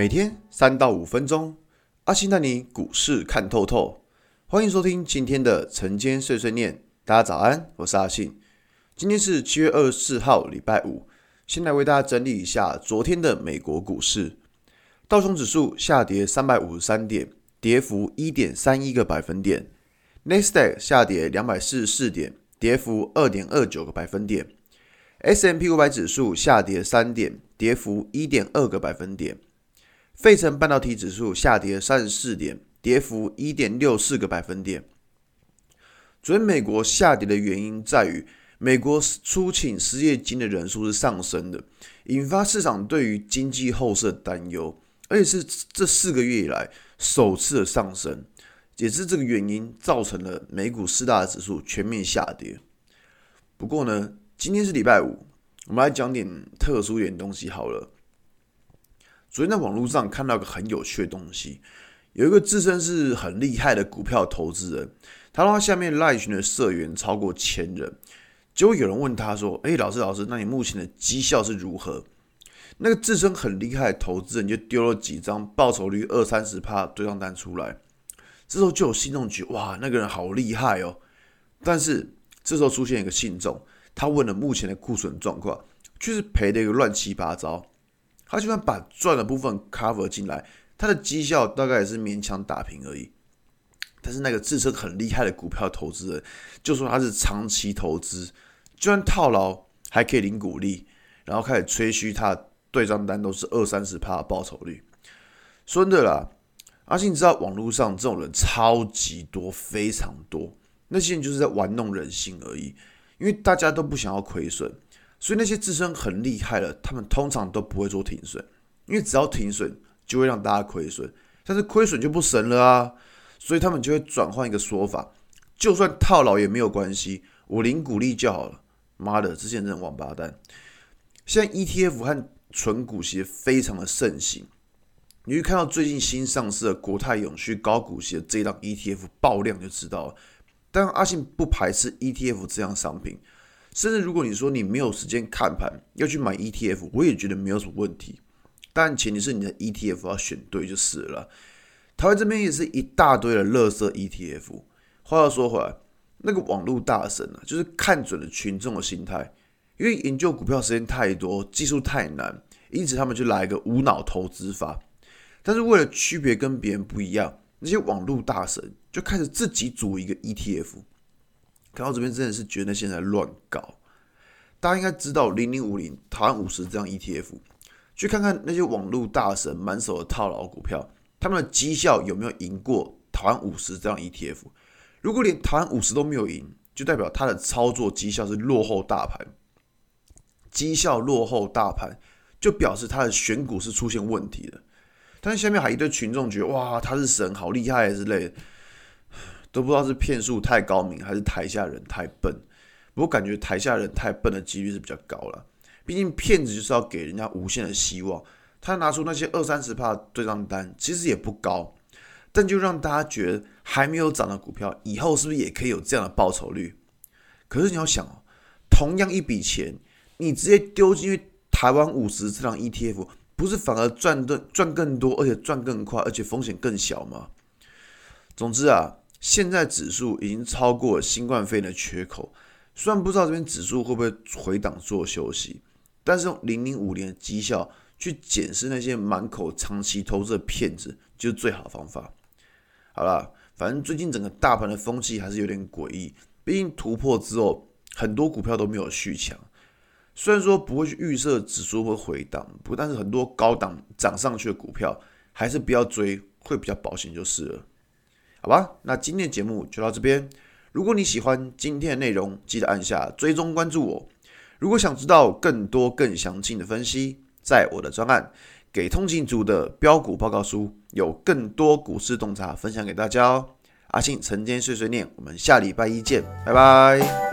每天三到五分钟，阿信带你股市看透透。欢迎收听今天的晨间碎碎念。大家早安，我是阿信。今天是七月二十四号，礼拜五。先来为大家整理一下昨天的美国股市。道琼指数下跌三百五十三点，跌幅一点三一个百分点。纳斯达克下跌两百四十四点，跌幅二点二九个百分点。S M P 五百指数下跌三点，跌幅一点二个百分点。费城半导体指数下跌三十四点，跌幅一点六四个百分点。昨天美国下跌的原因在于，美国出请失业金的人数是上升的，引发市场对于经济后市的担忧，而且是这四个月以来首次的上升，也是这个原因造成了美股四大指数全面下跌。不过呢，今天是礼拜五，我们来讲点特殊一点东西好了。昨天在网络上看到一个很有趣的东西，有一个自称是很厉害的股票投资人，他说他下面赖群的社员超过千人，结果有人问他说：“哎，老师老师，那你目前的绩效是如何？”那个自称很厉害的投资人就丢了几张报酬率二三十趴对账单出来，这时候就有信众觉得哇，那个人好厉害哦。但是这时候出现一个信众，他问了目前的库存状况，却是赔的一个乱七八糟。他就算把赚的部分 cover 进来，他的绩效大概也是勉强打平而已。但是那个自称很厉害的股票投资人，就说他是长期投资，就算套牢还可以领股利，然后开始吹嘘他对账单都是二三十趴的报酬率。说真的啦，阿信知道网络上这种人超级多，非常多，那些人就是在玩弄人性而已，因为大家都不想要亏损。所以那些自身很厉害的，他们通常都不会做停损，因为只要停损就会让大家亏损，但是亏损就不神了啊，所以他们就会转换一个说法，就算套牢也没有关系，我领股利就好了。妈的，这些人真的王八蛋！现在 ETF 和纯股息非常的盛行，你会看到最近新上市的国泰永续高股息的这一档 ETF 爆量就知道了。但阿信不排斥 ETF 这样商品。甚至如果你说你没有时间看盘，要去买 ETF，我也觉得没有什么问题。但前提是你的 ETF 要选对就是了。台湾这边也是一大堆的垃圾 ETF。话要说回来，那个网络大神啊，就是看准了群众的心态，因为研究股票时间太多，技术太难，因此他们就来一个无脑投资法。但是为了区别跟别人不一样，那些网络大神就开始自己组一个 ETF。看到这边真的是觉得现在乱搞，大家应该知道零零五零台湾五十这样 ETF，去看看那些网络大神满手的套牢股票，他们的绩效有没有赢过台湾五十这样 ETF？如果连台湾五十都没有赢，就代表他的操作绩效是落后大盘，绩效落后大盘就表示他的选股是出现问题的。但是下面还一堆群众觉得哇，他是神，好厉害之类的。都不知道是骗术太高明，还是台下人太笨。不过感觉台下人太笨的几率是比较高了。毕竟骗子就是要给人家无限的希望。他拿出那些二三十帕对账单，其实也不高，但就让大家觉得还没有涨的股票，以后是不是也可以有这样的报酬率？可是你要想哦，同样一笔钱，你直接丢进去台湾五十这档 ETF，不是反而赚的赚更多，而且赚更快，而且风险更小吗？总之啊。现在指数已经超过了新冠肺炎的缺口，虽然不知道这边指数会不会回档做休息，但是用零零五年的绩效去检视那些满口长期投资的骗子，就是最好的方法。好了，反正最近整个大盘的风气还是有点诡异，毕竟突破之后很多股票都没有续强。虽然说不会去预设指数会回档，不但是很多高档涨上去的股票还是不要追，会比较保险就是了。好吧，那今天的节目就到这边。如果你喜欢今天的内容，记得按下追踪关注我。如果想知道更多更详尽的分析，在我的专案《给通勤族的标股报告书》有更多股市洞察分享给大家哦。阿信晨间碎碎念，我们下礼拜一见，拜拜。